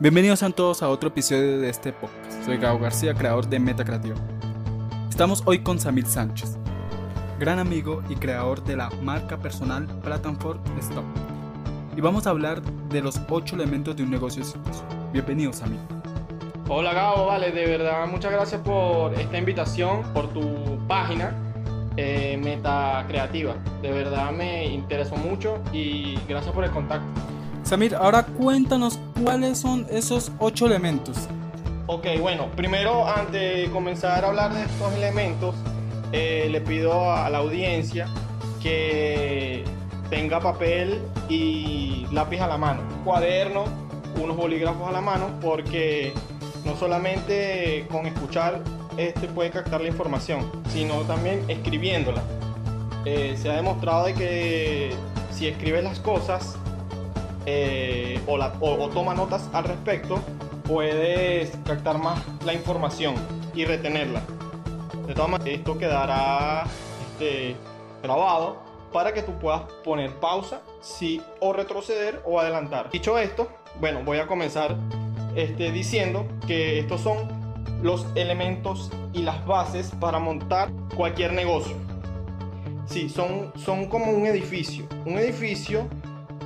Bienvenidos a todos a otro episodio de este podcast. Soy Gabo García, creador de Meta Creativa. Estamos hoy con Samir Sánchez, gran amigo y creador de la marca personal Platform Stop. Y vamos a hablar de los 8 elementos de un negocio exitoso. Bienvenido, Samir. Hola Gabo, vale, de verdad muchas gracias por esta invitación, por tu página eh, Meta Creativa. De verdad me interesó mucho y gracias por el contacto. Samir, ahora cuéntanos cuáles son esos ocho elementos. Ok, bueno, primero antes de comenzar a hablar de estos elementos, eh, le pido a la audiencia que tenga papel y lápiz a la mano, cuaderno, unos bolígrafos a la mano, porque no solamente con escuchar este puede captar la información, sino también escribiéndola. Eh, se ha demostrado de que si escribes las cosas eh, o, toma notas al respecto, puedes captar más la información y retenerla. De todas maneras, esto quedará este, grabado para que tú puedas poner pausa si, o retroceder o adelantar. Dicho esto, bueno, voy a comenzar este, diciendo que estos son los elementos y las bases para montar cualquier negocio. Sí, son, son como un edificio. Un edificio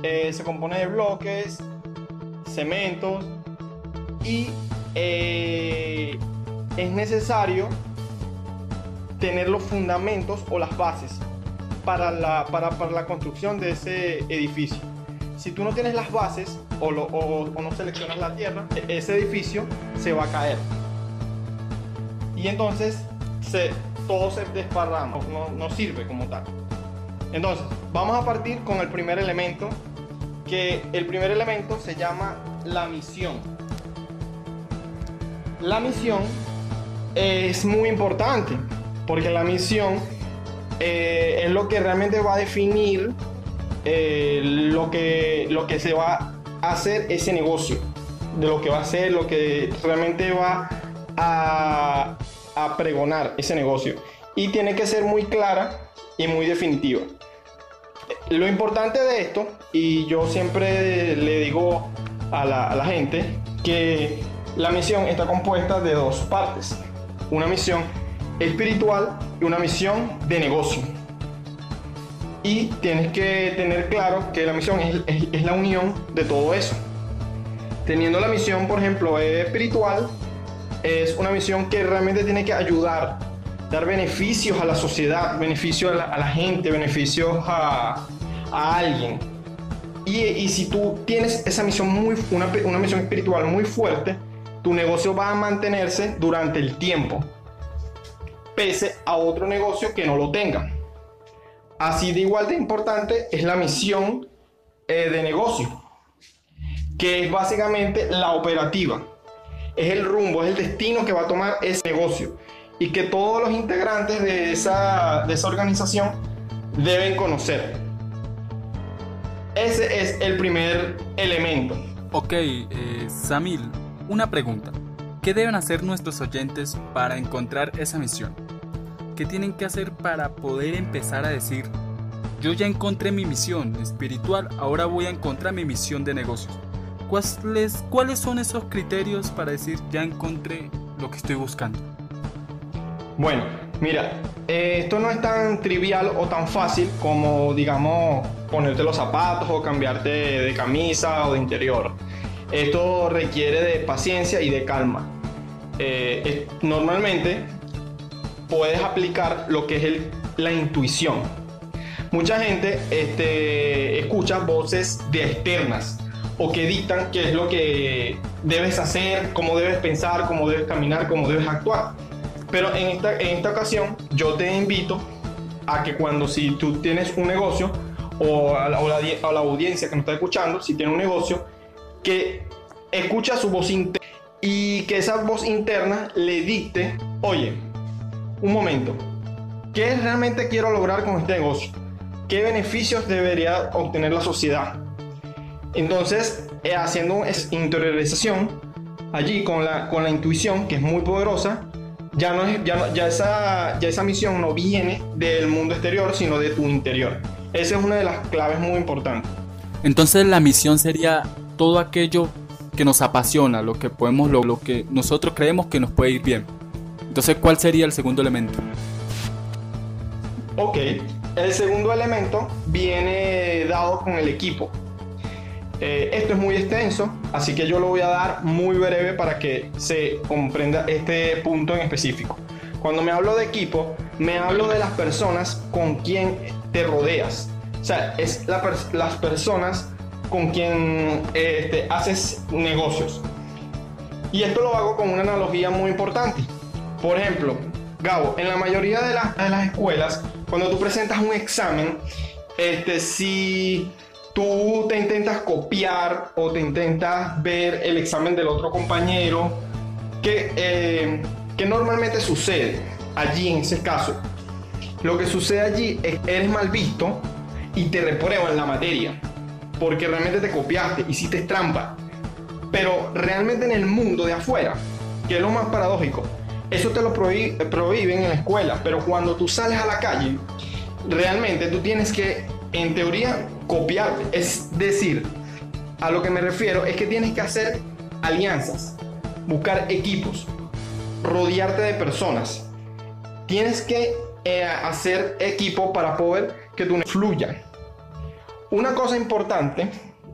eh, se compone de bloques, cementos y eh, es necesario tener los fundamentos o las bases para la, para, para la construcción de ese edificio. Si tú no tienes las bases o, no seleccionas la tierra, e, ese edificio se va a caer. Y entonces todo se desparrama, no sirve como tal. Entonces, vamos a partir con el primer elemento, que el primer elemento se llama la misión. La misión es muy importante, porque la misión eh, es lo que realmente va a definir eh, lo, que, lo que se va a hacer ese negocio, de lo que va a ser, lo que realmente va a, a pregonar ese negocio. Y tiene que ser muy clara y muy definitiva. Lo importante de esto, y yo siempre le digo a la, gente, que la misión está compuesta de dos partes. Una misión espiritual y una misión de negocio. Y tienes que tener claro que la misión es, es, la unión de todo eso. Teniendo la misión, por ejemplo, espiritual, es una misión que realmente tiene que ayudar, dar beneficios a la sociedad, beneficios a la, gente, beneficios a, a alguien. Y, y, si tú tienes esa misión muy, una, una misión espiritual muy fuerte, tu negocio va a mantenerse durante el tiempo pese a otro negocio que no lo tenga. Así de igual de importante es la misión eh, de negocio, que es básicamente la operativa. Es el rumbo, es el destino que va a tomar ese negocio y que todos los integrantes de esa, de esa organización deben conocer. Ese es el primer elemento. Ok, eh, Samil, una pregunta. ¿Qué deben hacer nuestros oyentes para encontrar esa misión? ¿Qué tienen que hacer para poder empezar a decir, yo ya encontré mi misión espiritual, ahora voy a encontrar mi misión de negocios? ¿Cuáles, cuáles son esos criterios para decir, ya encontré lo que estoy buscando? Bueno, mira, eh, esto no es tan trivial o tan fácil como, digamos, ponerte los zapatos o cambiarte de camisa o de interior. Esto requiere de paciencia y de calma. Eh, normalmente puedes aplicar lo que es la intuición. Mucha gente este, escucha voces de externas o que dictan qué es lo que debes hacer, cómo debes pensar, cómo debes caminar, cómo debes actuar. Pero en esta, en esta ocasión yo te invito a que cuando si tú tienes un negocio o a la, a la audiencia que nos está escuchando, si tiene un negocio, que escucha su voz interna y que esa voz interna le dicte, oye, un momento, ¿qué realmente quiero lograr con este negocio? ¿Qué beneficios debería obtener la sociedad? Entonces, eh, haciendo esa interiorización, allí con la, con la intuición, que es muy poderosa, ya, no es, ya, ya, esa, ya esa misión no viene del mundo exterior, sino de tu interior. Esa es una de las claves muy importantes. Entonces la misión sería todo aquello que nos apasiona, lo que podemos, lo, lo que nosotros creemos que nos puede ir bien. Entonces, ¿cuál sería el segundo elemento? Ok, el segundo elemento viene dado con el equipo. Eh, esto es muy extenso, así que yo lo voy a dar muy breve para que se comprenda este punto en específico. Cuando me hablo de equipo, me hablo de las personas con quien te rodeas. O sea, es las personas con quien este, haces negocios. Y esto lo hago con una analogía muy importante. Por ejemplo, Gabo, en la mayoría de, de las escuelas, cuando tú presentas un examen, este, si tú te intentas copiar o te intentas ver el examen del otro compañero, que, eh, que normalmente sucede allí en ese caso? Lo que sucede allí es que eres mal visto y te reprueban la materia, porque realmente te copiaste, hiciste trampa. Pero realmente en el mundo de afuera, que es lo más paradójico, eso te lo prohíben en la escuela, pero cuando tú sales a la calle, realmente tú tienes que, en teoría, copiarte. Es decir, a lo que me refiero es que tienes que hacer alianzas, buscar equipos, rodearte de personas. Tienes que eh, hacer equipo para poder que tú fluya. Una cosa importante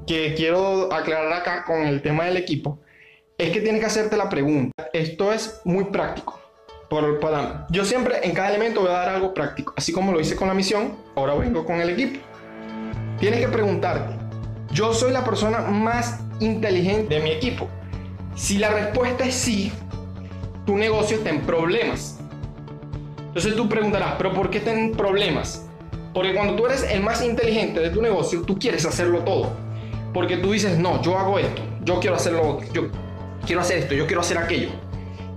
que quiero aclarar acá con el tema del equipo es que tienes que hacerte la pregunta. Esto es muy práctico. Por, para, yo siempre en cada elemento voy a dar algo práctico. Así como lo hice con la misión, ahora vengo con el equipo. Tienes que preguntarte, ¿yo soy la persona más inteligente de mi equipo? Si la respuesta es sí, tu negocio está en problemas. Entonces tú preguntarás, ¿pero por qué está en problemas? Porque cuando tú eres el más inteligente de tu negocio, tú quieres hacerlo todo. Porque tú dices, no, yo hago esto, yo quiero hacerlo yo quiero hacer esto, yo quiero hacer aquello.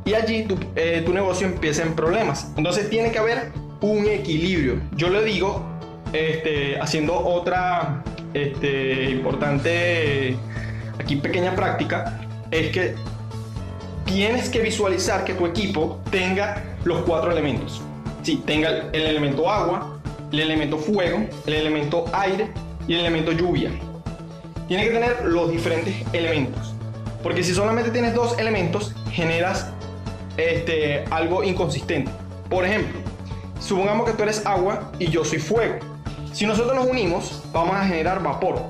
Y allí tu, eh, tu negocio empieza en problemas. Entonces tiene que haber un equilibrio. Yo le digo, este, haciendo otra este, importante, aquí pequeña práctica, es que tienes que visualizar que tu equipo tenga los cuatro elementos. Sí, tenga el elemento agua, el elemento fuego, el elemento aire y el elemento lluvia. Tiene que tener los diferentes elementos. Porque si solamente tienes dos elementos, generas este, algo inconsistente. Por ejemplo, supongamos que tú eres agua y yo soy fuego. Si nosotros nos unimos, vamos a generar vapor.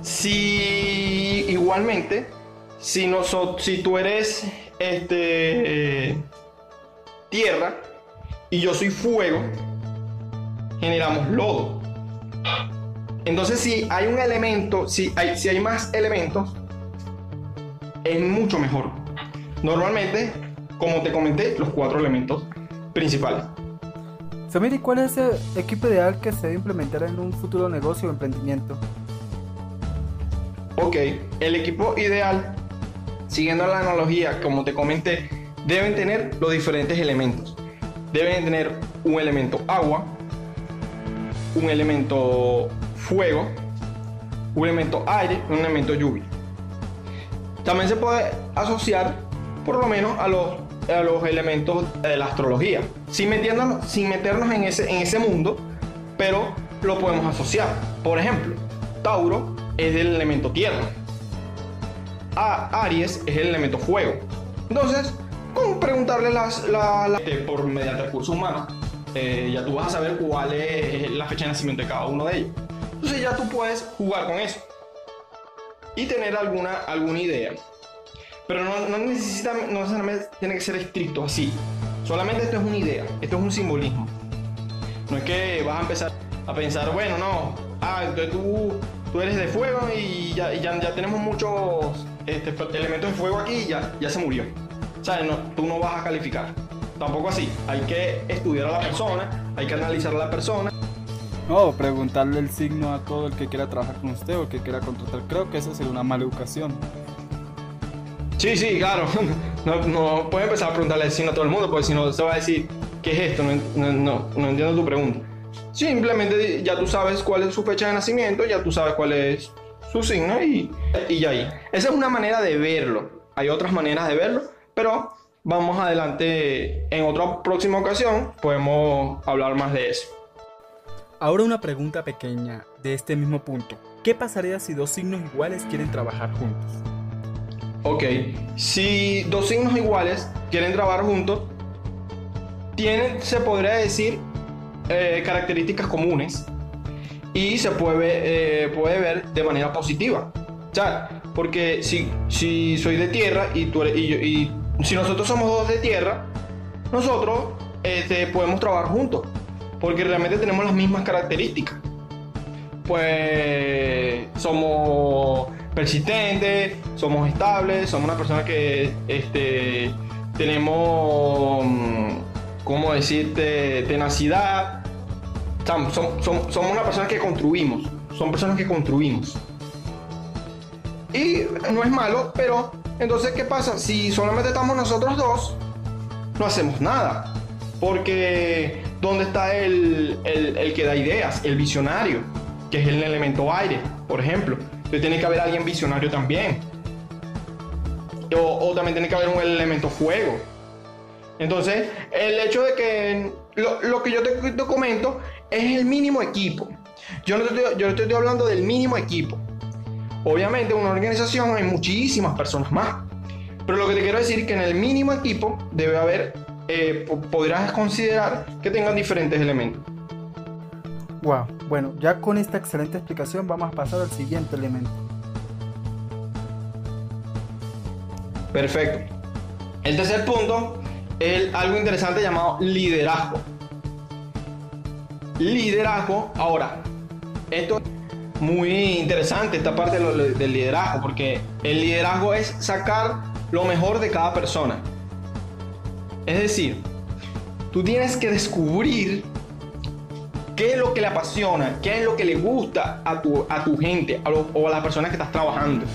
Si igualmente, si tú eres este, tierra y yo soy fuego, generamos lodo. Entonces, si hay un elemento, si hay, si hay más elementos, es mucho mejor. Normalmente, como te comenté, los cuatro elementos principales. Samir, cuál es el equipo ideal que se debe implementar en un futuro negocio o emprendimiento? Ok, el equipo ideal, siguiendo la analogía, como te comenté, deben tener los diferentes elementos. Deben tener un elemento agua, un elemento fuego, un elemento aire un elemento lluvia. También se puede asociar por lo menos a los a los elementos de la astrología, sin, metiéndonos, sin meternos en ese, en ese mundo, pero lo podemos asociar. Por ejemplo, Tauro es el elemento tierra, a Aries es el elemento fuego. Entonces, con preguntarle las, la, este, por mediante recursos humanos, eh, ya tú vas a saber cuál es la fecha de nacimiento de cada uno de ellos. Entonces ya tú puedes jugar con eso y tener alguna, alguna idea. Pero no, necesita, no necesariamente tiene que ser estricto así. Solamente esto es una idea, esto es un simbolismo. No es que vas a empezar a pensar, bueno, no, ah, entonces tú, tú eres de fuego y ya, ya, tenemos muchos este, elementos de fuego aquí y ya, ya se murió. O sea, no, tú no vas a calificar. Tampoco así. Hay que estudiar a la persona, hay que analizar a la persona. No, preguntarle el signo a todo el que quiera trabajar con usted o que quiera contratar. Creo que eso sería una mala educación. Sí, sí, claro. No, no empezar a preguntarle signo a todo el mundo, porque si no se va a decir, ¿qué es esto? No, no, no entiendo tu pregunta. Simplemente ya tú sabes cuál es su fecha de nacimiento, ya tú sabes cuál es su signo y, y ya ahí. Esa es una manera de verlo. Hay otras maneras de verlo, pero vamos adelante en otra próxima ocasión, podemos hablar más de eso. Ahora una pregunta pequeña de este mismo punto. ¿qué pasaría si dos signos iguales quieren trabajar juntos? Ok, si dos signos iguales quieren trabajar juntos, tienen, se podría decir, eh, características comunes y se puede, eh, puede ver de manera positiva. O porque si, si soy de tierra y, tú eres, y, y si nosotros somos dos de tierra, nosotros este, podemos trabajar juntos, porque realmente tenemos las mismas características. Pues somos persistentes, somos estables, somos una persona que este, tenemos, ¿cómo decirte?, tenacidad. Somos, una persona que construimos, son personas que construimos. Y no es malo, pero entonces, ¿qué pasa? Si solamente estamos nosotros dos, no hacemos nada. Porque, ¿dónde está el, el, que da ideas? El visionario, que es el elemento aire, por ejemplo. Entonces, tiene que haber alguien visionario también. O, también tiene que haber un elemento fuego. Entonces, el hecho de que lo, que yo te, comento es el mínimo equipo. Yo no estoy, yo estoy hablando del mínimo equipo. Obviamente, en una organización hay muchísimas personas más. Pero lo que te quiero decir es que en el mínimo equipo debe haber, eh, podrás considerar que tengan diferentes elementos. Bueno, ya con esta excelente explicación vamos a pasar al siguiente elemento. Perfecto. El tercer punto es algo interesante llamado liderazgo. Liderazgo, ahora, esto muy interesante esta parte del liderazgo, porque el liderazgo es sacar lo mejor de cada persona. Es decir, tú tienes que descubrir qué es lo que le apasiona, qué es lo que le gusta a tu, a tu gente o a las personas que estás trabajando.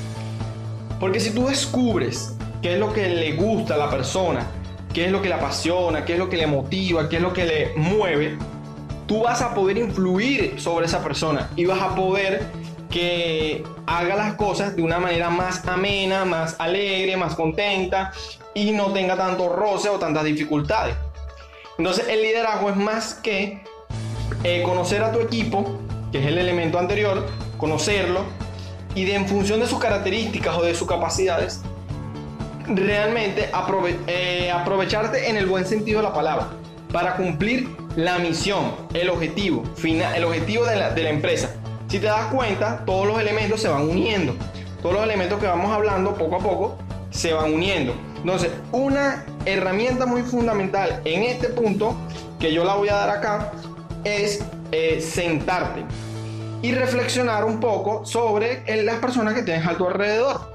Porque si tú descubres qué es lo que le gusta a la persona, qué es lo que le apasiona, qué es lo que le motiva, qué es lo que le mueve, tú vas a poder influir sobre esa persona y vas a poder que haga las cosas de una manera más amena, más alegre, más contenta y no tenga tanto roce o tantas dificultades. Entonces el liderazgo es más que eh, conocer a tu equipo, que es el elemento anterior, conocerlo y de, en función de sus características o de sus capacidades, realmente eh, aprovecharte en el buen sentido de la palabra para cumplir la misión, el objetivo final, el objetivo de la, de la empresa. Si te das cuenta, todos los elementos se van uniendo. Todos los elementos que vamos hablando poco a poco se van uniendo. Entonces, una herramienta muy fundamental en este punto, que yo la voy a dar acá, es eh, sentarte y reflexionar un poco sobre las personas que tienes a tu alrededor.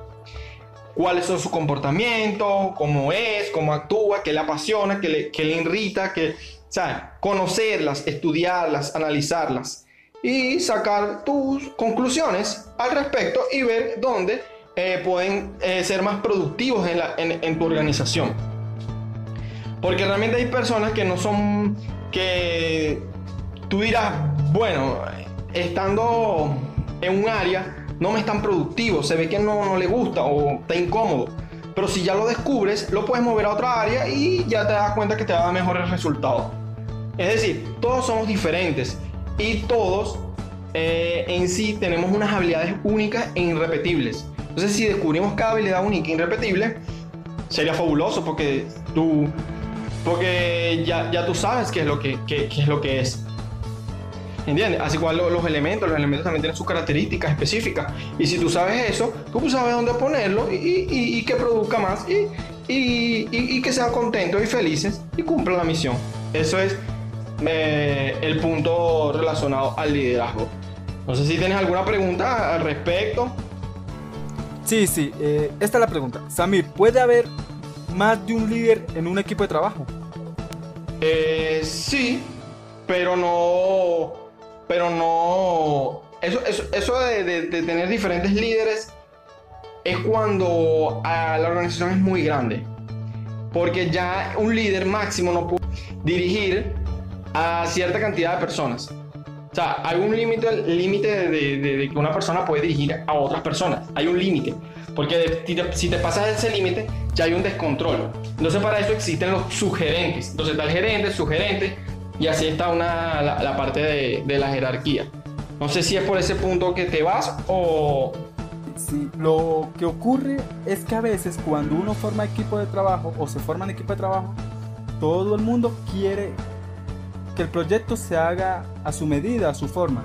Cuáles son sus comportamientos, cómo es, cómo actúa, qué le apasiona, qué le, qué le irrita, o sea, conocerlas, estudiarlas, analizarlas y sacar tus conclusiones al respecto y ver dónde eh, pueden eh, ser más productivos en, tu organización. Porque realmente hay personas que no son, que tú dirás, bueno, estando en un área no me es tan productivo, se ve que no, no le gusta o está incómodo. Pero si ya lo descubres, lo puedes mover a otra área y ya te das cuenta que te va a dar mejores resultados. Es decir, todos somos diferentes y todos eh, en sí tenemos unas habilidades únicas e irrepetibles. Entonces, si descubrimos cada habilidad única e irrepetible, sería fabuloso porque tú, porque ya, ya tú sabes qué es lo que, qué, es lo que es. ¿Entiendes? Así igual los elementos, los elementos también tienen sus características específicas. Y si tú sabes eso, tú sabes dónde ponerlo y, y, que produzca más y, y, que sean contentos y felices y cumplan la misión. Eso es eh, el punto relacionado al liderazgo. No sé si tienes alguna pregunta al respecto. Sí, sí, eh, esta es la pregunta. Samir, ¿puede haber más de un líder en un equipo de trabajo? Eh, sí, pero no pero no... Eso, eso, de, tener diferentes líderes es cuando la organización es muy grande. Porque ya un líder máximo no puede dirigir a cierta cantidad de personas. O sea, hay un límite límite de, que una persona puede dirigir a otras personas. Hay un límite. Porque si te pasas ese límite, ya hay un descontrol. Entonces, para eso existen los sugerentes. Entonces, está el gerente, sugerente, y así está una, la, parte de, la jerarquía. No sé si es por ese punto que te vas o... Sí, lo que ocurre es que a veces cuando uno forma equipo de trabajo o se forma en equipo de trabajo, todo el mundo quiere que el proyecto se haga a su medida, a su forma.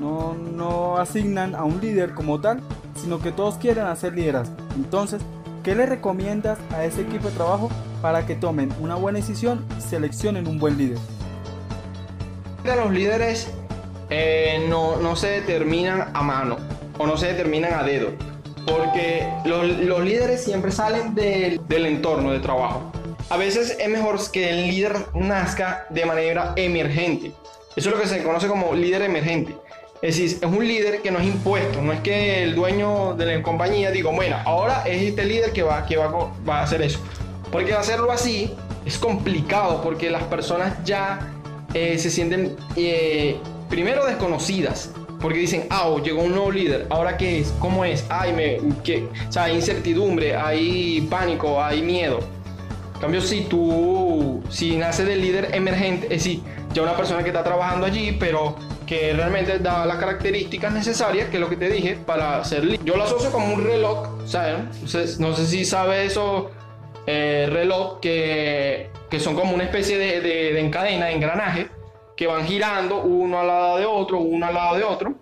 No, no asignan a un líder como tal, sino que todos quieren hacer liderazgo. Entonces, ¿qué le recomiendas a ese equipo de trabajo para que tomen una buena decisión y seleccionen un buen líder? Los líderes eh, no, no, se determinan a mano o no se determinan a dedo, porque los, los líderes siempre salen del, del entorno de trabajo. A veces es mejor que el líder nazca de manera emergente. Eso es lo que se conoce como líder emergente. Es decir, es un líder que no es impuesto, no es que el dueño de la compañía diga, bueno, ahora es este líder que va, que va, va a hacer eso. Porque hacerlo así es complicado porque las personas ya eh, se sienten eh, primero desconocidas. Porque dicen, ah, llegó un nuevo líder, ¿ahora qué es? ¿Cómo es? Ay, me, qué? O sea, hay incertidumbre, hay pánico, hay miedo. En cambio, si tú, si nace del líder emergente, es decir, ya una persona que está trabajando allí, pero que realmente da las características necesarias, que es lo que te dije, para ser líder. Yo lo asocio como un reloj, ¿sabes? No sé si sabes eso, eh, reloj que, son como una especie de, de, de encadena, de engranaje, que van girando uno al lado de otro, uno al lado de otro.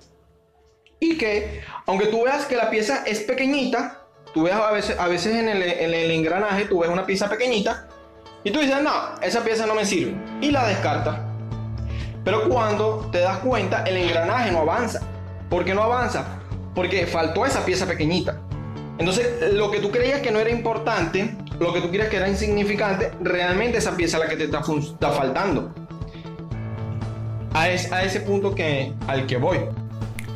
Y que, aunque tú veas que la pieza es pequeñita, tú ves a veces, a veces en, el, en el engranaje, tú ves una pieza pequeñita, y tú dices, no, esa pieza no me sirve. Y la descartas. Pero cuando te das cuenta, el engranaje no avanza. ¿Por qué no avanza? Porque faltó esa pieza pequeñita. Entonces, lo que tú creías que no era importante, lo que tú creías que era insignificante, realmente esa pieza es la que te está, está faltando a, es, a ese punto que, al que voy.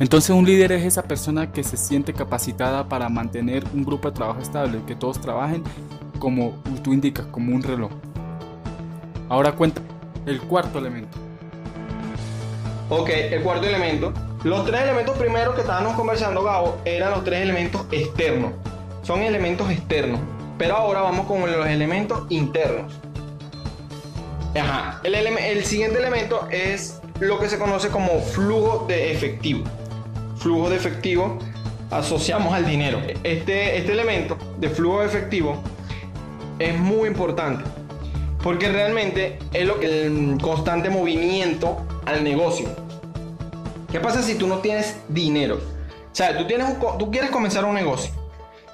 Entonces un líder es esa persona que se siente capacitada para mantener un grupo de trabajo estable, que todos trabajen como tú indicas, como un reloj. Ahora cuenta el cuarto elemento. Ok, el cuarto elemento. Los tres elementos primeros que estábamos conversando, Gabo, eran los tres elementos externos. Son elementos externos. Pero ahora vamos con los elementos internos. Ajá. El, el siguiente elemento es lo que se conoce como flujo de efectivo. Flujo de efectivo asociamos al dinero. Este, este elemento de flujo de efectivo es muy importante porque realmente es lo que el constante movimiento al negocio. ¿Qué pasa si tú no tienes dinero? O sea, tú, tienes tú quieres comenzar un negocio,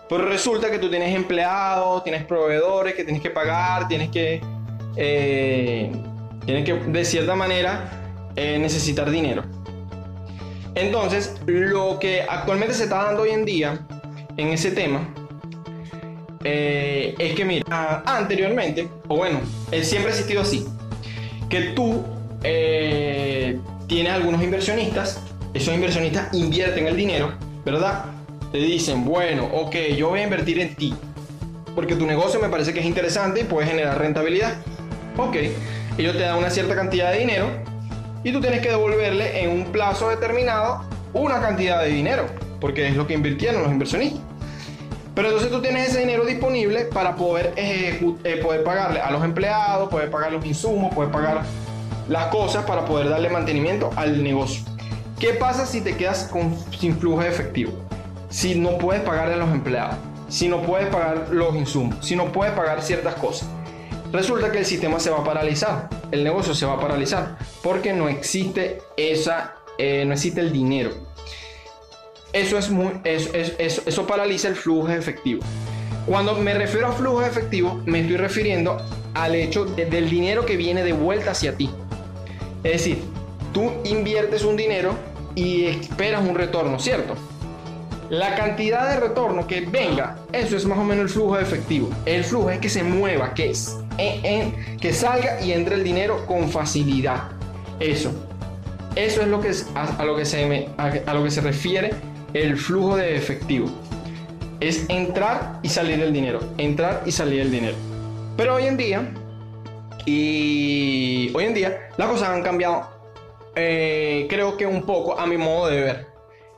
pero resulta que tú tienes empleados, tienes proveedores que tienes que pagar, tienes que, eh, tienes que de cierta manera eh, necesitar dinero. Entonces, lo que actualmente se está dando hoy en día en ese tema eh, es que, mira, anteriormente, o bueno, siempre ha existido así, que tú tienes algunos inversionistas, esos inversionistas invierten el dinero, ¿verdad? Te dicen, bueno, ok, yo voy a invertir en ti, porque tu negocio me parece que es interesante y puede generar rentabilidad. Ok, ellos te dan una cierta cantidad de dinero y tú tienes que devolverle en un plazo determinado una cantidad de dinero, porque es lo que invirtieron los inversionistas. Pero entonces tú tienes ese dinero disponible para poder, eh, poder pagarle a los empleados, poder pagar los insumos, poder pagar las cosas para poder darle mantenimiento al negocio. ¿Qué pasa si te quedas con, sin flujo de efectivo? Si no puedes pagarle a los empleados, si no puedes pagar los insumos, si no puedes pagar ciertas cosas resulta que el sistema se va a paralizar, el negocio se va a paralizar, porque no existe esa, eh, no existe el dinero. Eso, es muy, eso, eso, eso paraliza el flujo efectivo. Cuando me refiero a flujo efectivo, me estoy refiriendo al hecho del dinero que viene de vuelta hacia ti. Es decir, tú inviertes un dinero y esperas un retorno, ¿cierto? La cantidad de retorno que venga, eso es más o menos el flujo de efectivo. El flujo es que se mueva, que es en, que salga y entre el dinero con facilidad. Eso. Eso es lo que es a, lo que se a, lo que se refiere el flujo de efectivo. Es entrar y salir el dinero, entrar y salir el dinero. Pero hoy en día y hoy en día las cosas han cambiado eh, creo que un poco a mi modo de ver.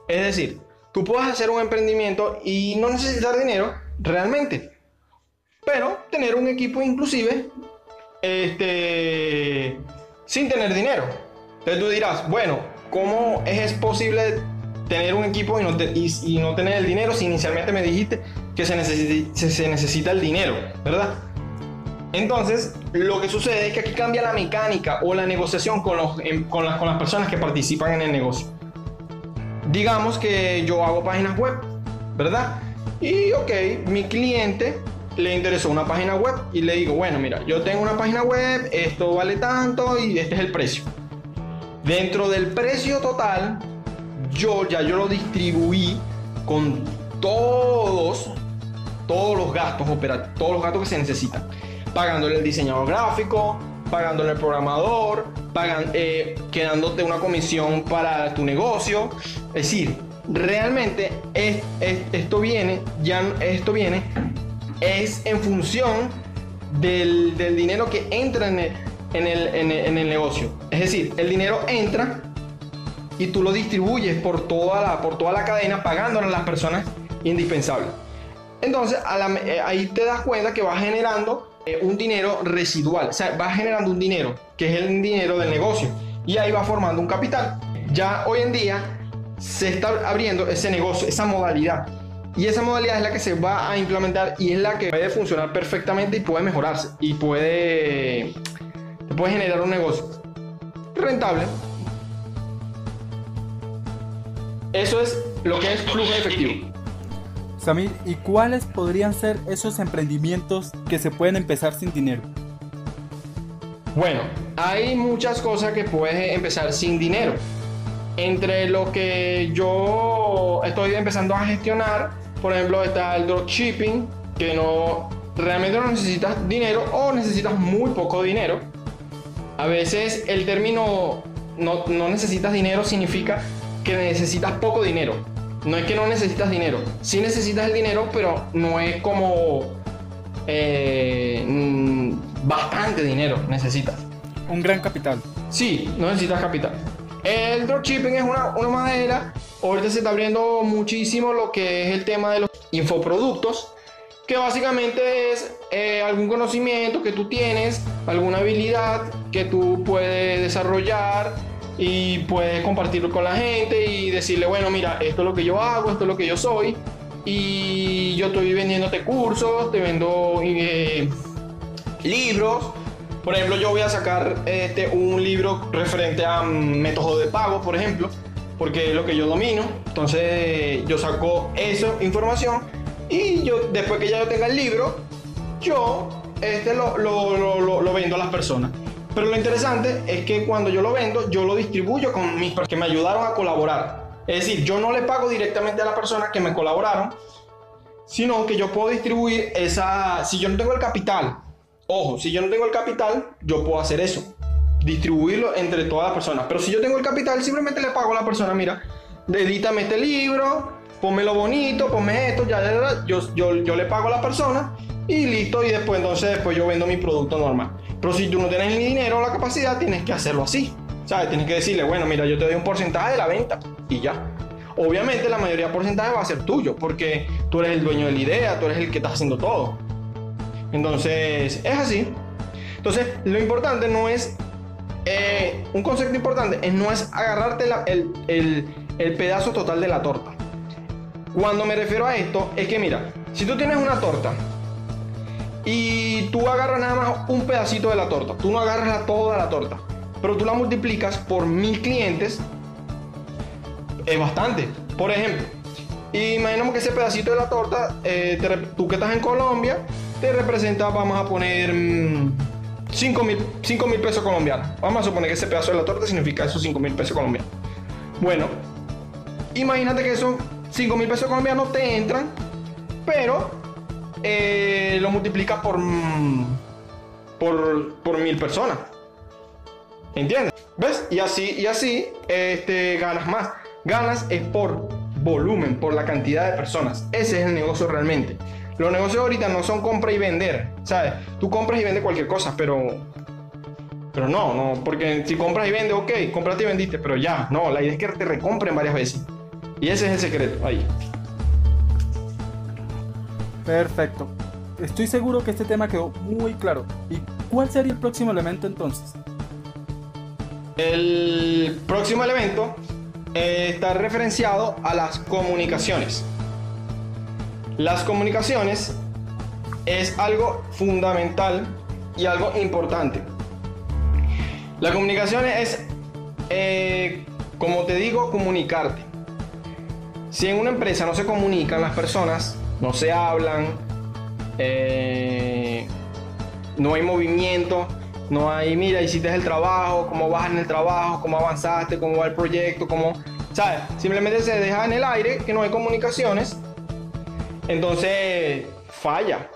Es decir, tú puedes hacer un emprendimiento y no necesitar dinero realmente. Pero tener un equipo inclusive este, sin tener dinero. Entonces tú dirás, bueno, ¿cómo es posible tener un equipo y no, tener el dinero si inicialmente me dijiste que se necesita el dinero, ¿verdad? Entonces, lo que sucede es que aquí cambia la mecánica o la negociación las, con las personas que participan en el negocio. Digamos que yo hago páginas web, ¿verdad? Y ok, mi cliente le interesó una página web y le digo, bueno, mira, yo tengo una página web, esto vale tanto y este es el precio. Dentro del precio total, yo ya yo lo distribuí con todos, todos los gastos operativos, todos los gastos que se necesitan. Pagándole el diseñador gráfico, pagándole el programador, pagan, eh, quedándote una comisión para tu negocio. Es decir, realmente esto viene, ya esto viene, es en función del, dinero que entra en el, negocio. Es decir, el dinero entra y tú lo distribuyes por toda la, por toda la cadena pagándole a las personas indispensables. Entonces, eh, ahí te das cuenta que vas generando un dinero residual, o sea, vas generando un dinero que es el dinero del negocio y ahí va formando un capital. Ya hoy en día se está abriendo ese negocio, esa modalidad. Y esa modalidad es la que se va a implementar y es la que puede funcionar perfectamente y puede mejorarse y puede, puede generar un negocio rentable. Eso es lo que es flujo efectivo. Samir, ¿y cuáles podrían ser esos emprendimientos que se pueden empezar sin dinero? Bueno, hay muchas cosas que puedes empezar sin dinero. Entre lo que yo estoy empezando a gestionar, por ejemplo, está el dropshipping, que no realmente no necesitas dinero o necesitas muy poco dinero. A veces el término no, no necesitas dinero significa que necesitas poco dinero. No es que no necesitas dinero. Sí necesitas el dinero, pero no es como eh, mm, bastante dinero necesitas. Un gran capital. Sí, no necesitas capital. El dropshipping es una, una madera. Ahorita se está abriendo muchísimo lo que es el tema de los infoproductos, que básicamente es eh, algún conocimiento que tú tienes, alguna habilidad que tú puedes desarrollar y puedes compartirlo con la gente y decirle, bueno, mira, esto es lo que yo hago, esto es lo que yo soy y yo estoy vendiéndote cursos, te vendo eh, libros por ejemplo, yo voy a sacar este, un libro referente a método de pago, por ejemplo, porque es lo que yo domino. Entonces, yo saco esa información y yo, después que ya yo tenga el libro, yo este, lo, lo, lo, lo vendo a las personas. Pero lo interesante es que cuando yo lo vendo, yo lo distribuyo con mis que me ayudaron a colaborar. Es decir, yo no le pago directamente a las personas que me colaboraron, sino que yo puedo distribuir esa. Si yo no tengo el capital Ojo, si yo no tengo el capital, yo puedo hacer eso. Distribuirlo entre todas las personas. Pero si yo tengo el capital, simplemente le pago a la persona, mira, edítame este libro, lo bonito, ponme esto, ya, ya, yo, yo, yo le pago a la persona y listo. Y después, entonces, después yo vendo mi producto normal. Pero si tú no tienes ni dinero o la capacidad, tienes que hacerlo así. ¿Sabes? Tienes que decirle, bueno, mira, yo te doy un porcentaje de la venta y ya. Obviamente la mayoría del porcentaje va a ser tuyo, porque tú eres el dueño de la idea, tú eres el que está haciendo todo. Entonces, es así. Entonces, lo importante no es, eh, un concepto importante es, no es agarrarte el, el pedazo total de la torta. Cuando me refiero a esto, es que mira, si tú tienes una torta y tú agarras nada más un pedacito de la torta, tú no agarras toda la torta, pero tú la multiplicas por mil clientes, es bastante. Por ejemplo, imaginemos que ese pedacito de la torta, eh, tú que estás en Colombia, te representa, vamos a poner 5 mm, mil pesos colombianos. Vamos a suponer que ese pedazo de la torta significa esos 5 mil pesos colombianos. Bueno, imagínate que esos 5 mil pesos colombianos te entran, pero eh, lo multiplicas por, por, por mil personas. ¿Entiendes? ¿Ves? Y así, y así este, ganas más. Ganas es por volumen, por la cantidad de personas. Ese es el negocio realmente. Los negocios ahorita no son compra y vender, ¿sabes? Tú compras y vendes cualquier cosa, pero pero no, no, porque si compras y vendes, ok, compraste y vendiste, pero ya, no, la idea es que te recompren varias veces. Y ese es el secreto, ahí. Perfecto. Estoy seguro que este tema quedó muy claro. ¿Y cuál sería el próximo elemento entonces? El próximo elemento eh, está referenciado a las comunicaciones. Las comunicaciones es algo fundamental y algo importante. La comunicación es, eh, como te digo, comunicarte. Si en una empresa no se comunican las personas, no se hablan, eh, no hay movimiento, no hay, mira, hiciste el trabajo, cómo vas en el trabajo, cómo avanzaste, cómo va el proyecto, cómo, ¿sabes? Simplemente se deja en el aire que no hay comunicaciones, entonces falla.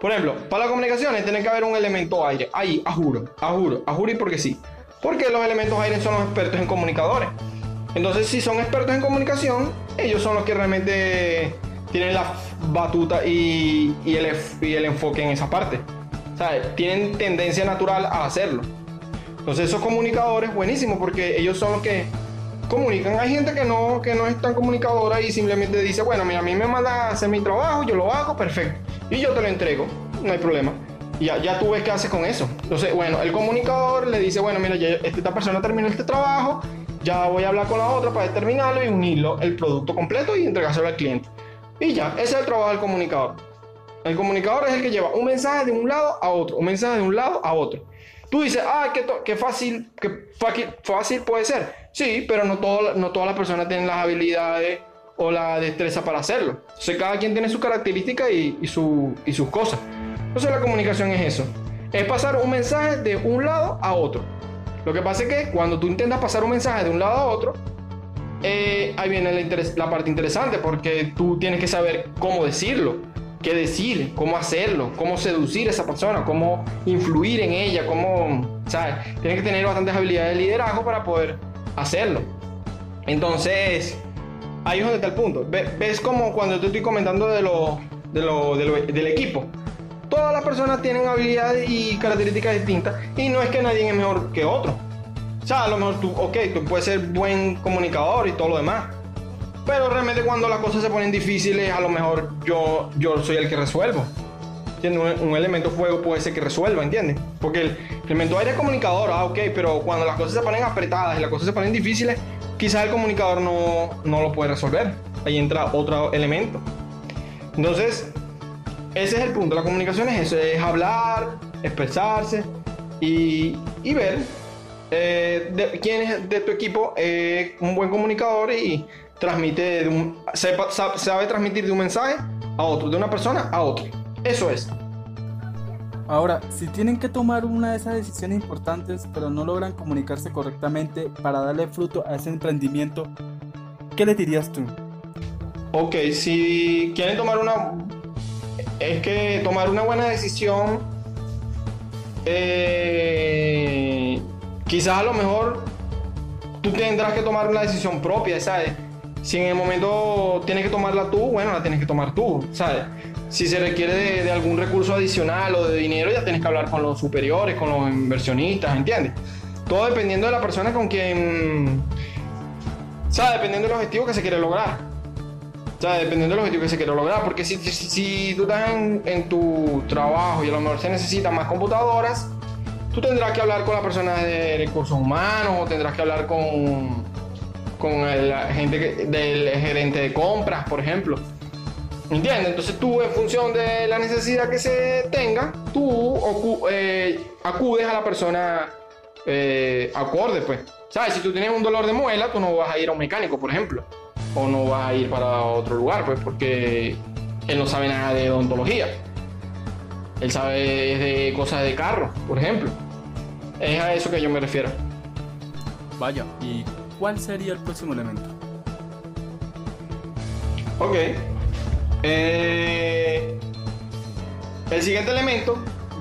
Por ejemplo, para las comunicaciones tiene que haber un elemento aire. Ahí, a juro, a juro, a juro y porque sí. Porque los elementos aire son los expertos en comunicadores. Entonces, si son expertos en comunicación, ellos son los que realmente tienen la batuta y, el, y el enfoque en esa parte. O tienen tendencia natural a hacerlo. Entonces esos comunicadores, buenísimo, porque ellos son los que comunican. Hay gente que no, que no es tan comunicadora y simplemente dice, bueno, mira, a mí me manda a hacer mi trabajo, yo lo hago, perfecto. Y yo te lo entrego, no hay problema. Y ya, ya tú ves qué haces con eso. Entonces, bueno, el comunicador le dice, bueno, mira, esta persona terminó este trabajo, ya voy a hablar con la otra para determinarlo y unirlo, el producto completo y entregárselo al cliente. Y ya, ese es el trabajo del comunicador. El comunicador es el que lleva un mensaje de un lado a otro, un mensaje de un lado a otro. Tú dices, ah, qué, fácil, qué fácil puede ser. Sí, pero no, todo, no todas las personas tienen las habilidades o la destreza para hacerlo. Entonces cada quien tiene sus características y, y sus cosas. Entonces la comunicación es eso. Es pasar un mensaje de un lado a otro. Lo que pasa es que cuando tú intentas pasar un mensaje de un lado a otro, eh, ahí viene la, parte interesante porque tú tienes que saber cómo decirlo qué decir, cómo hacerlo, cómo seducir a esa persona, cómo influir en ella, cómo, ¿sabes? Tienes que tener bastantes habilidades de liderazgo para poder hacerlo. Entonces, ahí es donde está el punto. Ves como cuando te estoy comentando de lo, de lo, del equipo. Todas las personas tienen habilidades y características distintas y no es que nadie es mejor que otro. O sea, a lo mejor tú, ok, tú puedes ser buen comunicador y todo lo demás, pero realmente cuando las cosas se ponen difíciles, a lo mejor yo, yo soy el que resuelvo. Un, un elemento fuego puede ser que resuelva, ¿entiendes? Porque el elemento aire es comunicador, ah, ok, pero cuando las cosas se ponen apretadas y las cosas se ponen difíciles, quizás el comunicador no, no lo puede resolver. Ahí entra otro elemento. Entonces, ese es el punto. La comunicación es eso, es hablar, expresarse y, y ver eh, quién es de tu equipo es un buen comunicador y transmite un, sabe transmitir de un mensaje a otro, de una persona a otro. Eso es. Ahora, si tienen que tomar una de esas decisiones importantes, pero no logran comunicarse correctamente para darle fruto a ese emprendimiento, ¿qué le dirías tú? Ok, si quieren tomar una... Es que tomar una buena decisión, eh, quizás a lo mejor tú tendrás que tomar una decisión propia, ¿sabes? Si en el momento tienes que tomarla tú, bueno, la tienes que tomar tú, ¿sabes? Si se requiere de, algún recurso adicional o de dinero, ya tienes que hablar con los superiores, con los inversionistas, ¿entiendes? Todo dependiendo de la persona con quien... ¿Sabes? Dependiendo del objetivo que se quiere lograr. ¿Sabes? Dependiendo del objetivo que se quiere lograr. Porque si, si, tú estás en, en, tu trabajo y a lo mejor se necesitan más computadoras, tú tendrás que hablar con la persona de recursos humanos o tendrás que hablar con con la gente del gerente de compras, por ejemplo. ¿Entiendes? Entonces tú en función de la necesidad que se tenga, tú eh, acudes a la persona eh, acorde, pues. ¿Sabes? Si tú tienes un dolor de muela, tú no vas a ir a un mecánico, por ejemplo. O no vas a ir para otro lugar, pues, porque él no sabe nada de odontología. Él sabe de cosas de carro, por ejemplo. Es a eso que yo me refiero. Vaya, y ¿cuál sería el próximo elemento? Ok. Eh, el siguiente elemento,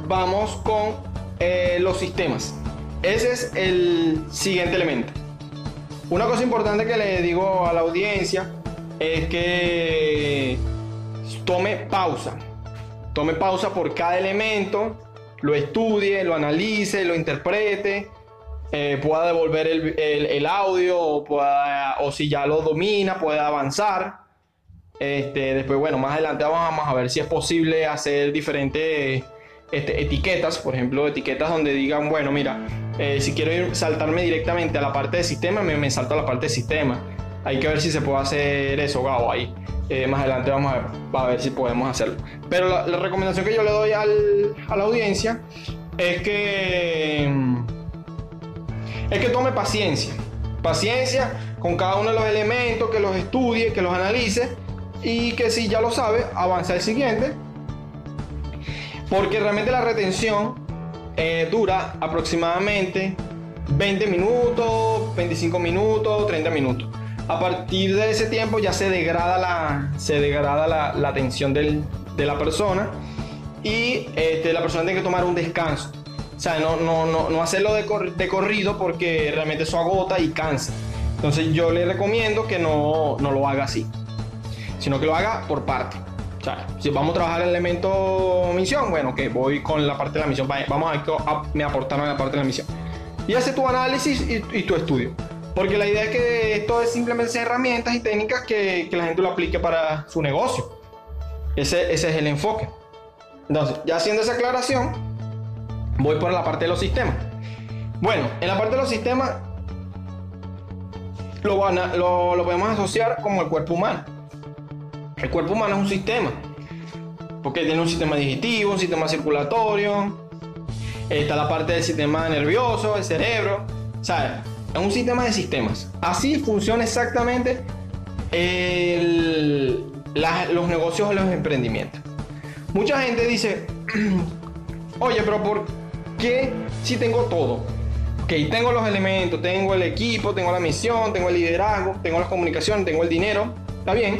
vamos con eh, los sistemas. Ese es el siguiente elemento. Una cosa importante que le digo a la audiencia es que tome pausa. Tome pausa por cada elemento, lo estudie, lo analice, lo interprete eh, pueda devolver el, audio o, pueda, o si ya lo domina, pueda avanzar. Este, después, bueno, más adelante vamos a ver si es posible hacer diferentes este, etiquetas, por ejemplo, etiquetas donde digan, bueno, mira, Eh, si quiero ir, saltarme directamente a la parte de sistema, me, me salto a la parte de sistema. Hay que ver si se puede hacer eso, Gabo, ahí. Eh, más adelante vamos a ver, si podemos hacerlo. Pero la, recomendación que yo le doy a la audiencia es que es que tome paciencia. Paciencia con cada uno de los elementos, que los estudie, que los analice y que si ya lo sabe, avanza al siguiente. Porque realmente la retención eh, dura aproximadamente 20 minutos, 25 minutos, 30 minutos. A partir de ese tiempo ya se degrada la, se degrada la, la atención del, de la persona y este, la persona tiene que tomar un descanso. O sea, no, no, no, no hacerlo de, cor corrido porque realmente eso agota y cansa. Entonces yo le recomiendo que no, no lo haga así, sino que lo haga por parte. O sea, si vamos a trabajar el elemento misión, bueno, que voy con la parte de la misión, vamos a, a me aportaron la parte de la misión. Y hace tu análisis y, tu estudio. Porque la idea es que esto es simplemente herramientas y técnicas que, que la gente lo aplique para su negocio. Ese, ese es el enfoque. Entonces, ya haciendo esa aclaración, voy por la parte de los sistemas. Bueno, en la parte de los sistemas lo, van lo, podemos asociar como el cuerpo humano. El cuerpo humano es un sistema, porque tiene un sistema digestivo, un sistema circulatorio, está la parte del sistema nervioso, el cerebro, ¿sabes? Es un sistema de sistemas. Así funciona exactamente los negocios o los emprendimientos. Mucha gente dice, oye, pero ¿por qué si tengo todo? Ok, tengo los elementos, tengo el equipo, tengo la misión, tengo el liderazgo, tengo las comunicaciones, tengo el dinero, está bien,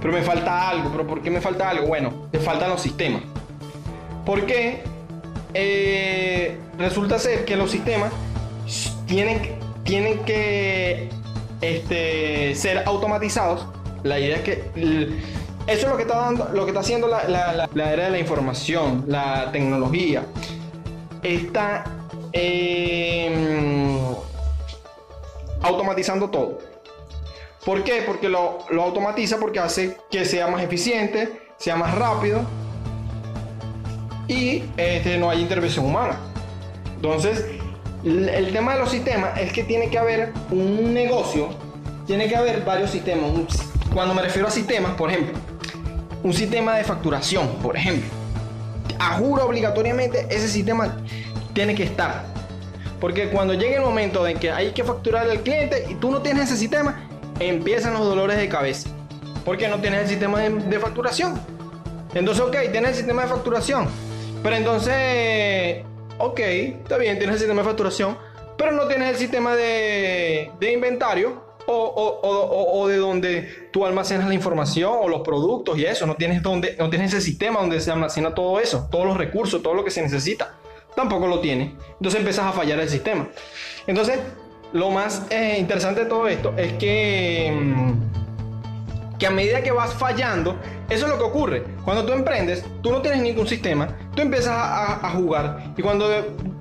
pero me falta algo, pero ¿por qué me falta algo? Bueno, te faltan los sistemas. ¿Por qué? Eh, resulta ser que los sistemas tienen, tienen que este, ser automatizados. La idea es que eso es lo que está, dando, lo que está haciendo la, era de la información, la tecnología. Está eh, automatizando todo. ¿Por qué? Porque lo, lo, automatiza porque hace que sea más eficiente, sea más rápido y este, no hay intervención humana. Entonces, el tema de los sistemas es que tiene que haber un negocio, tiene que haber varios sistemas. Cuando me refiero a sistemas, por ejemplo, un sistema de facturación, por ejemplo. Ajuro obligatoriamente ese sistema tiene que estar. Porque cuando llegue el momento en que hay que facturar al cliente y tú no tienes ese sistema, empiezan los dolores de cabeza. Porque no tienes el sistema de, de facturación. Entonces, ok, tienes el sistema de facturación. Pero entonces, ok, está bien, tienes el sistema de facturación. Pero no tienes el sistema de, de inventario o, o, o, o, de donde tú almacenas la información o los productos y eso. No tienes, donde, no tienes ese sistema donde se almacena todo eso, todos los recursos, todo lo que se necesita. Tampoco lo tiene. Entonces empiezas a fallar el sistema. Entonces, lo más eh, interesante de todo esto es que, mm, que a medida que vas fallando, eso es lo que ocurre. Cuando tú emprendes, tú no tienes ningún sistema, tú empiezas a, jugar y cuando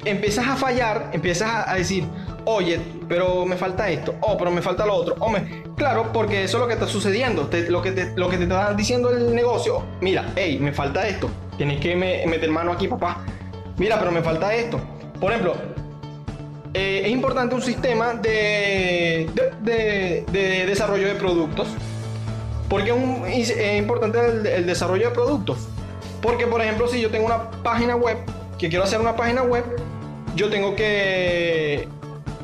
empiezas a fallar, empiezas a, decir, oye, pero me falta esto, oh, pero me falta lo otro, oh, claro, porque eso es lo que está sucediendo, lo, que te, lo que te está diciendo el negocio, mira, hey, me falta esto, tienes que me, meter mano aquí, papá, mira, pero me falta esto. Por ejemplo, eh, es importante un sistema de, de, de, de, desarrollo de productos, porque es, un, importante el desarrollo de productos, porque por ejemplo, si yo tengo una página web, que quiero hacer una página web, yo tengo que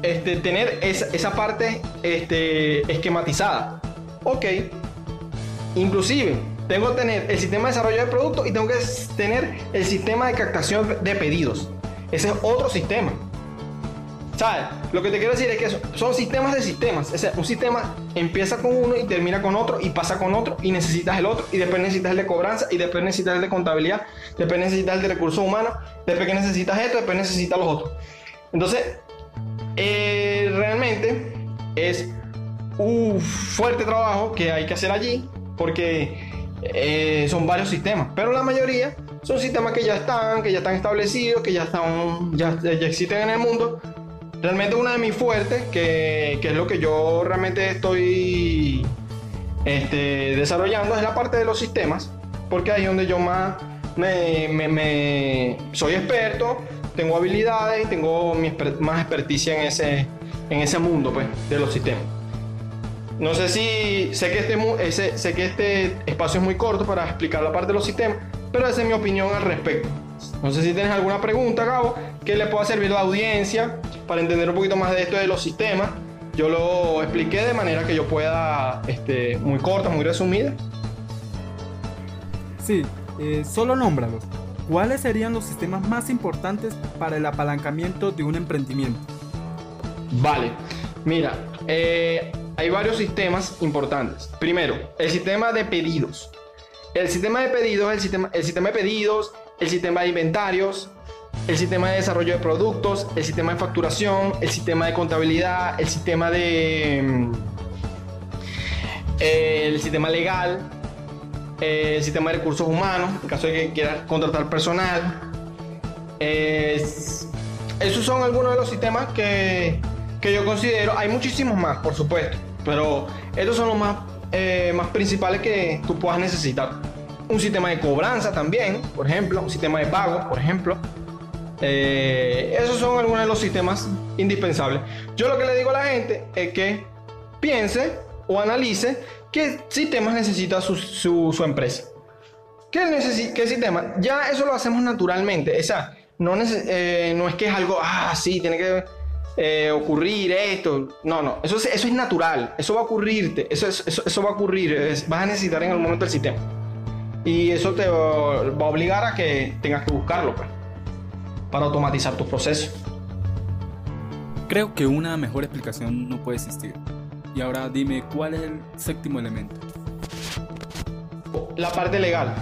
este, tener esa, esa parte este, esquematizada. Ok. Inclusive, tengo que tener el sistema de desarrollo de productos y tengo que tener el sistema de captación de pedidos. Ese es otro sistema. Lo que te quiero decir es que son sistemas de sistemas. Un sistema empieza con uno y termina con otro y pasa con otro y necesitas el otro y después necesitas el de cobranza y después necesitas el de contabilidad, después necesitas el de recursos humanos, después que necesitas esto, después necesitas los otros. Entonces, eh, realmente es un fuerte trabajo que hay que hacer allí porque eh, son varios sistemas, pero la mayoría son sistemas que ya están, que ya están establecidos, que ya, están, ya existen en el mundo. Realmente una de mis fuertes, que, que es lo que yo realmente estoy este, desarrollando, es la parte de los sistemas, porque ahí es donde yo más me, soy experto, tengo habilidades y tengo mi más experticia en ese, en ese mundo pues, de los sistemas. No sé si sé que, este, ese- sé que este espacio es muy corto para explicar la parte de los sistemas, pero esa es mi opinión al respecto. No sé si tienes alguna pregunta, Gabo, que le pueda servir a la audiencia para entender un poquito más de esto de los sistemas. Yo lo expliqué de manera que yo pueda, este, muy corta, muy resumida. Sí, eh, solo nómbralos. ¿Cuáles serían los sistemas más importantes para el apalancamiento de un emprendimiento? Vale, mira, eh, hay varios sistemas importantes. Primero, el sistema de pedidos. El sistema de pedidos, el sistema, el sistema de pedidos, el sistema de inventarios, el sistema de desarrollo de productos, el sistema de facturación, el sistema de contabilidad, el sistema de mm, eh, el sistema legal, eh, el sistema de recursos humanos, en caso de que quieras contratar personal. Es- esos son algunos de los sistemas que, que yo considero. Hay muchísimos más, por supuesto, pero estos son los más, eh, más principales que tú puedas necesitar. Un sistema de cobranza también, por ejemplo, un sistema de pago, por ejemplo. Eh, esos son algunos de los sistemas indispensables. Yo lo que le digo a la gente es que piense o analice qué sistemas necesita su, su- empresa. ¿Qué, sistema? Ya eso lo hacemos naturalmente. O sea, no, eh, no es que es algo, ah, sí, tiene que eh, ocurrir esto. No, no, eso es, eso es natural. Eso va a ocurrirte. Eso, es- eso, eso va a ocurrir. es- vas a necesitar en algún momento el sistema. Y eso te va a obligar a que tengas que buscarlo, pues, para automatizar tus procesos. Creo que una mejor explicación no puede existir. Y ahora dime, ¿cuál es el séptimo elemento? La parte legal.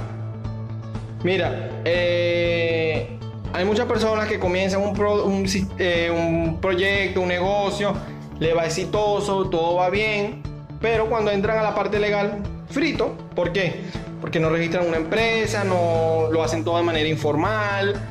Mira, eh, hay muchas personas que comienzan un, pro- un sis- eh, un proyecto, un negocio, le va exitoso, todo va bien, pero cuando entran a la parte legal, frito. ¿Por qué? Porque no registran una empresa, no lo hacen todo de manera informal,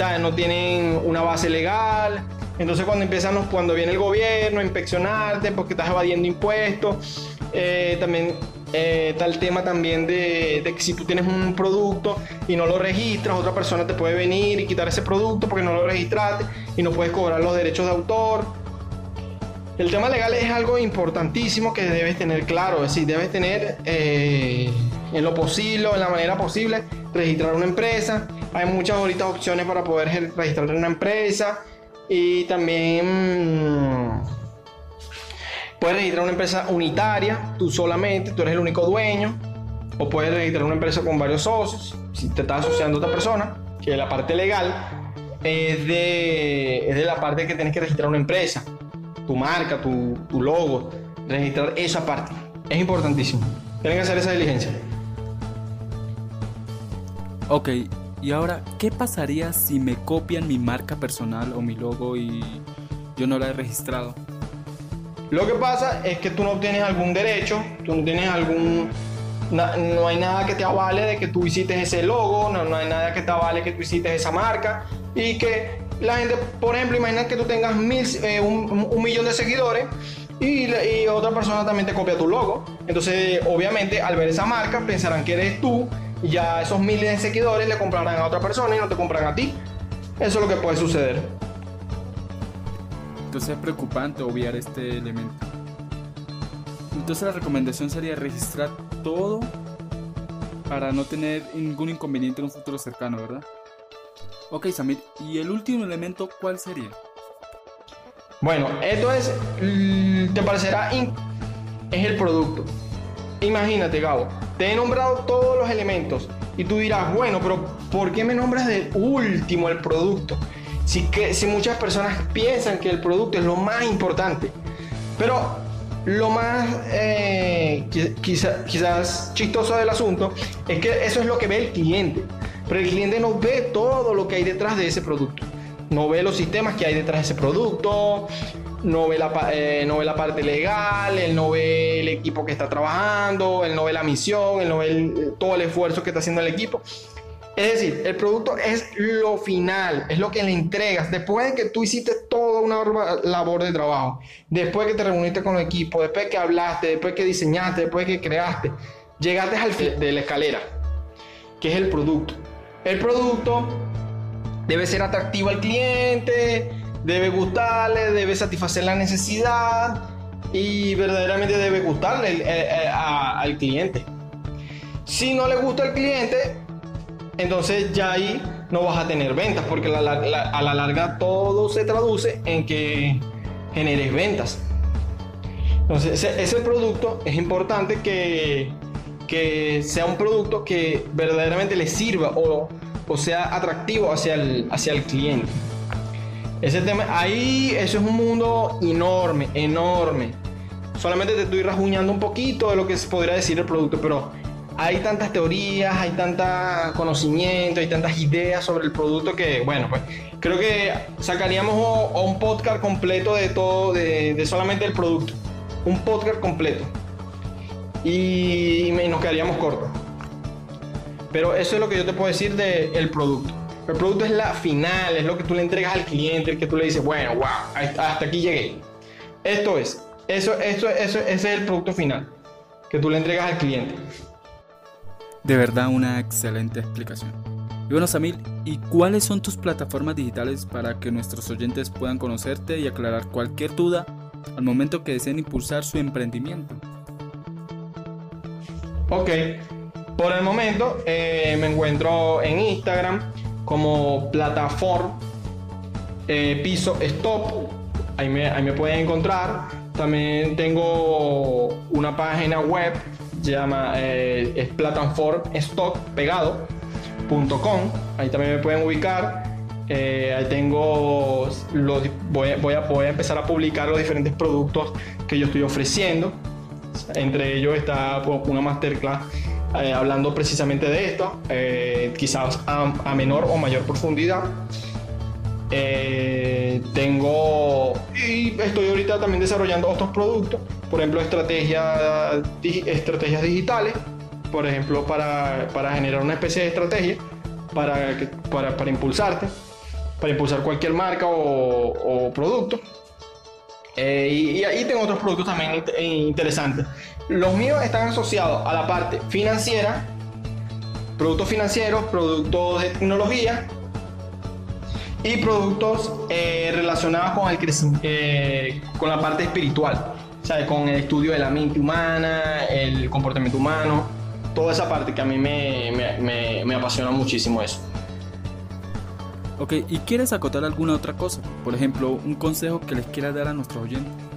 sea, no tienen una base legal. Entonces cuando empiezan, cuando viene el gobierno a inspeccionarte porque estás evadiendo impuestos, eh, también eh, el tema también de, de que si tú tienes un producto y no lo registras, otra persona te puede venir y quitar ese producto porque no lo registraste y no puedes cobrar los derechos de autor. El tema legal es algo importantísimo que debes tener claro, es decir, debes tener eh, en lo posible o en la manera posible registrar una empresa. Hay muchas ahorita opciones para poder registrar una empresa y también mm, puedes registrar una empresa unitaria, tú solamente, tú eres el único dueño, o puedes registrar una empresa con varios socios, si te estás asociando a otra persona, que la parte legal es de, es de la parte que tienes que registrar una empresa tu marca, tu, tu logo, registrar esa parte. Es importantísimo. Tienen que hacer esa diligencia. Ok, y ahora, ¿qué pasaría si me copian mi marca personal o mi logo y yo no la he registrado? Lo que pasa es que tú no tienes algún derecho, tú no tienes algún... no hay nada que te avale de que tú hiciste ese logo, no, hay nada que te avale que tú hiciste esa marca y que la gente, por ejemplo, imagina que tú tengas mil, eh, un, millón de seguidores y, otra persona también te copia tu logo. Entonces, obviamente, al ver esa marca, pensarán que eres tú ya esos miles de seguidores le comprarán a otra persona y no te compran a ti. Eso es lo que puede suceder. Entonces es preocupante obviar este elemento. Entonces la recomendación sería registrar todo para no tener ningún inconveniente en un futuro cercano, ¿verdad? Ok, Samir, ¿y el último elemento cuál sería? Bueno, esto es, mm, te parecerá, es el producto. Imagínate, Gabo, te he nombrado todos los elementos y tú dirás, bueno, pero ¿por qué me nombras de último el producto? Si, que, si muchas personas piensan que el producto es lo más importante, pero lo más eh, qui- quizá- quizás chistoso del asunto es que eso es lo que ve el cliente, pero el cliente no ve todo lo que hay detrás de ese producto. No ve los sistemas que hay detrás de ese producto, no ve la, eh, no ve la parte legal, él no ve el equipo que está trabajando, él no ve la misión, él no ve todo el esfuerzo que está haciendo el equipo. Es decir, el producto es lo final, es lo que le entregas. Después de que tú hiciste toda una labor de trabajo, después que te reuniste con el equipo, después que hablaste, después que diseñaste, después que creaste, llegaste al fin de la escalera, que es el producto. El producto debe ser atractivo al cliente, debe gustarle, debe satisfacer la necesidad y verdaderamente debe gustarle al cliente. Si no le gusta al cliente, entonces ya ahí no vas a tener ventas, porque a la larga todo se traduce en que generes ventas. Entonces, ese, producto es importante que, que, sea un producto que verdaderamente le sirva o, o sea atractivo hacia el, hacia el cliente. Ese tema, ahí eso es un mundo enorme, enorme. Solamente te estoy rasguñando un poquito de lo que se podría decir el producto, pero hay tantas teorías, hay tanta conocimiento, hay tantas ideas sobre el producto que, bueno, pues creo que sacaríamos un podcast completo de todo, de, solamente el producto. Un podcast completo. Y, nos quedaríamos cortos. Pero eso es lo que yo te puedo decir del producto. El producto es la final, es lo que tú le entregas al cliente, el que tú le dices, bueno, wow, hasta aquí llegué. Esto es, eso, eso, eso, ese es el producto final que tú le entregas al cliente. De verdad una excelente explicación. Y bueno, Samil, ¿y cuáles son tus plataformas digitales para que nuestros oyentes puedan conocerte y aclarar cualquier duda al momento que deseen impulsar su emprendimiento? Ok, por el momento eh, me encuentro en Instagram como plataforma eh, piso stop. Ahí me, ahí me pueden encontrar. También tengo una página web llama eh, es platformstockpegado.com. Ahí también me pueden ubicar. Eh, ahí tengo, los, voy, voy, a, poder empezar a publicar los diferentes productos que yo estoy ofreciendo. Entre ellos está pues, una masterclass eh, hablando precisamente de esto, quizás a, menor o mayor profundidad. tengo y estoy ahorita también desarrollando otros productos por ejemplo, estrategias, digitales, por ejemplo, para, para, generar una especie de estrategia para, para, para impulsarte, para impulsar cualquier marca o, producto. Eh, y, ahí tengo otros productos también interesantes. Los míos están asociados a la parte financiera, productos financieros, productos de tecnología y productos eh, relacionados con, el eh, con la parte espiritual con el estudio de la mente humana, el comportamiento humano, toda esa parte que a mí me, me, me, apasiona muchísimo eso. Ok, ¿y quieres acotar alguna otra cosa? Por ejemplo, un consejo que les quieras dar a nuestros oyentes.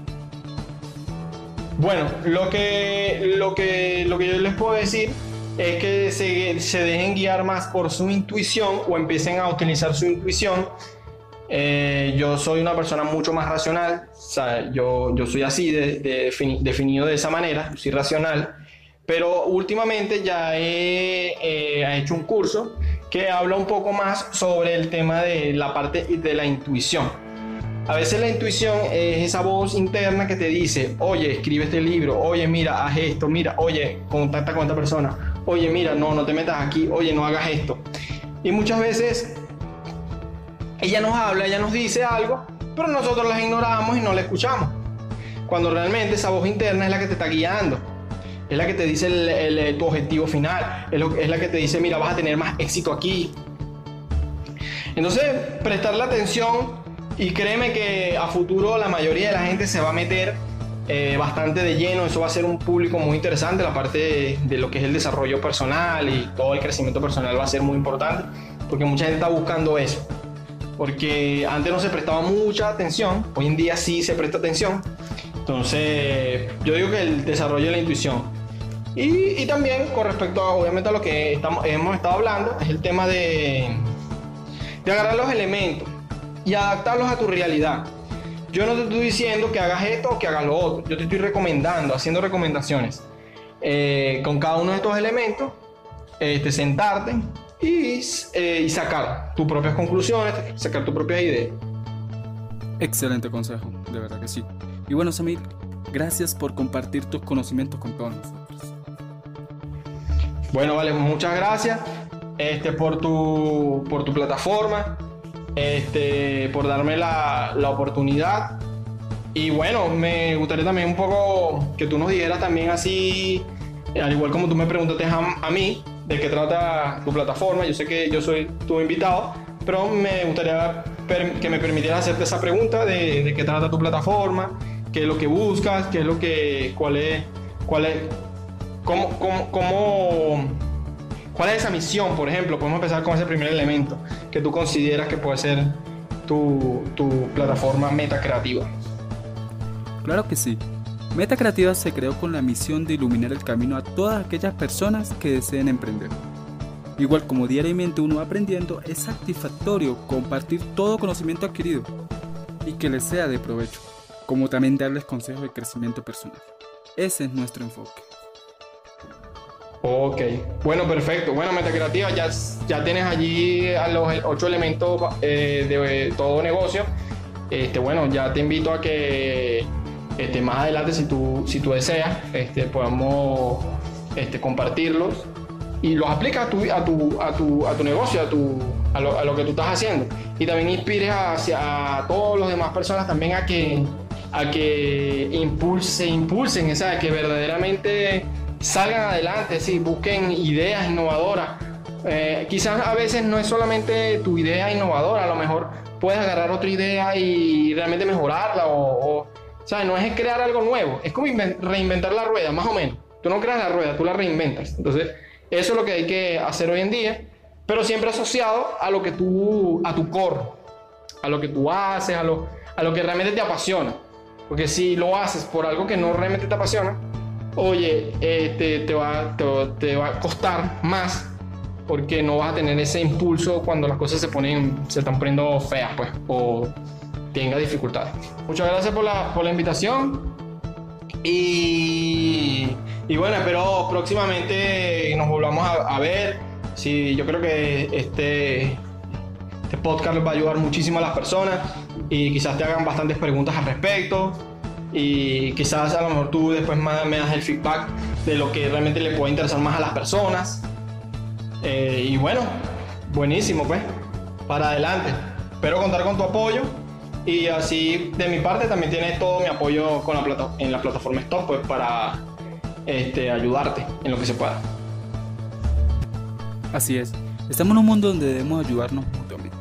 Bueno, lo que, lo que, lo que yo les puedo decir es que se, se dejen guiar más por su intuición o empiecen a utilizar su intuición eh, yo soy una persona mucho más racional, o sea, yo, yo soy así de, definido de esa manera, soy racional, pero últimamente ya he, eh, hecho un curso que habla un poco más sobre el tema de la parte de la intuición. A veces la intuición es esa voz interna que te dice, oye, escribe este libro, oye, mira, haz esto, mira, oye, contacta con esta persona, oye, mira, no, no te metas aquí, oye, no hagas esto. Y muchas veces ella nos habla, ella nos dice algo, pero nosotros las ignoramos y no la escuchamos. Cuando realmente esa voz interna es la que te está guiando. Es la que te dice tu objetivo final. Es, la que te dice, mira, vas a tener más éxito aquí. Entonces, prestarle atención y créeme que a futuro la mayoría de la gente se va a meter eh, bastante de lleno. Eso va a ser un público muy interesante. La parte de, lo que es el desarrollo personal y todo el crecimiento personal va a ser muy importante porque mucha gente está buscando eso porque antes no se prestaba mucha atención, hoy en día sí se presta atención. Entonces, yo digo que el desarrollo de la intuición. Y, también con respecto a, obviamente, a lo que estamos, hemos estado hablando, es el tema de, de agarrar los elementos y adaptarlos a tu realidad. Yo no te estoy diciendo que hagas esto o que hagas lo otro, yo te estoy recomendando, haciendo recomendaciones. Eh, con cada uno de estos elementos, este, sentarte eh, y, sacar tus propias conclusiones, sacar tus propias ideas. Excelente consejo, de verdad que sí. Y bueno, Samir, gracias por compartir tus conocimientos con todos nosotros. Bueno, vale, muchas gracias este, por, tu, por tu plataforma, este, por darme la, la oportunidad. Y bueno, me gustaría también un poco que tú nos dijeras también así, al igual como tú me preguntaste a, a mí, de qué trata tu plataforma. Yo sé que yo soy tu invitado, pero me gustaría que me permitieras hacerte esa pregunta de, de, qué trata tu plataforma, qué es lo que buscas, qué es lo que, cuál es, cuál es, cómo, cómo, cómo cuál es esa misión, por ejemplo. Podemos empezar con ese primer elemento que tú consideras que puede ser tu, tu plataforma meta creativa. Claro que sí. Meta Creativa se creó con la misión de iluminar el camino a todas aquellas personas que deseen emprender. Igual como diariamente uno va aprendiendo, es satisfactorio compartir todo conocimiento adquirido y que les sea de provecho, como también darles consejos de crecimiento personal. Ese es nuestro enfoque. Ok, bueno, perfecto. Bueno, Metacreativa, ya, ya tienes allí a los ocho elementos eh, de todo negocio. Este, bueno, ya te invito a que este, más adelante, si tú, si tú deseas, este, podamos este, compartirlos y los aplicas a tu, a tu, a tu, a tu negocio, a, tu, a, lo, a lo que tú estás haciendo. Y también inspires hacia a todos los demás personas también a que, a que impulse, impulsen, esa que verdaderamente salgan adelante, sí, busquen ideas innovadoras. Eh, quizás a veces no es solamente tu idea innovadora, a lo mejor puedes agarrar otra idea y realmente mejorarla o, o sea, no es crear algo nuevo, es como reinventar la rueda, más o menos. Tú no creas la rueda, tú la reinventas. Entonces, eso es lo que hay que hacer hoy en día, pero siempre asociado a lo que tú, a tu core, a lo que tú haces, a lo, a lo que realmente te apasiona. Porque si lo haces por algo que no realmente te apasiona, oye, este, te, va, te, va a costar más porque no vas a tener ese impulso cuando las cosas se ponen, se están poniendo feas, pues, o tenga dificultades. Muchas gracias por la, por la invitación. Y y bueno, espero próximamente nos volvamos a, ver. Sí, yo creo que este, este podcast va a ayudar muchísimo a las personas y quizás te hagan bastantes preguntas al respecto. Y quizás a lo mejor tú después me das el feedback de lo que realmente le puede interesar más a las personas. Eh, y bueno, buenísimo pues, para adelante. Espero contar con tu apoyo y así de mi parte también tienes todo mi apoyo con la plata en la plataforma Stop pues para este, ayudarte en lo que se pueda. Así es, estamos en un mundo donde debemos ayudarnos mutuamente.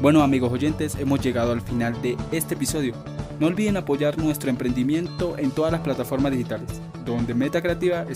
Bueno amigos oyentes, hemos llegado al final de este episodio. No olviden apoyar nuestro emprendimiento en todas las plataformas digitales, donde Meta Creativa está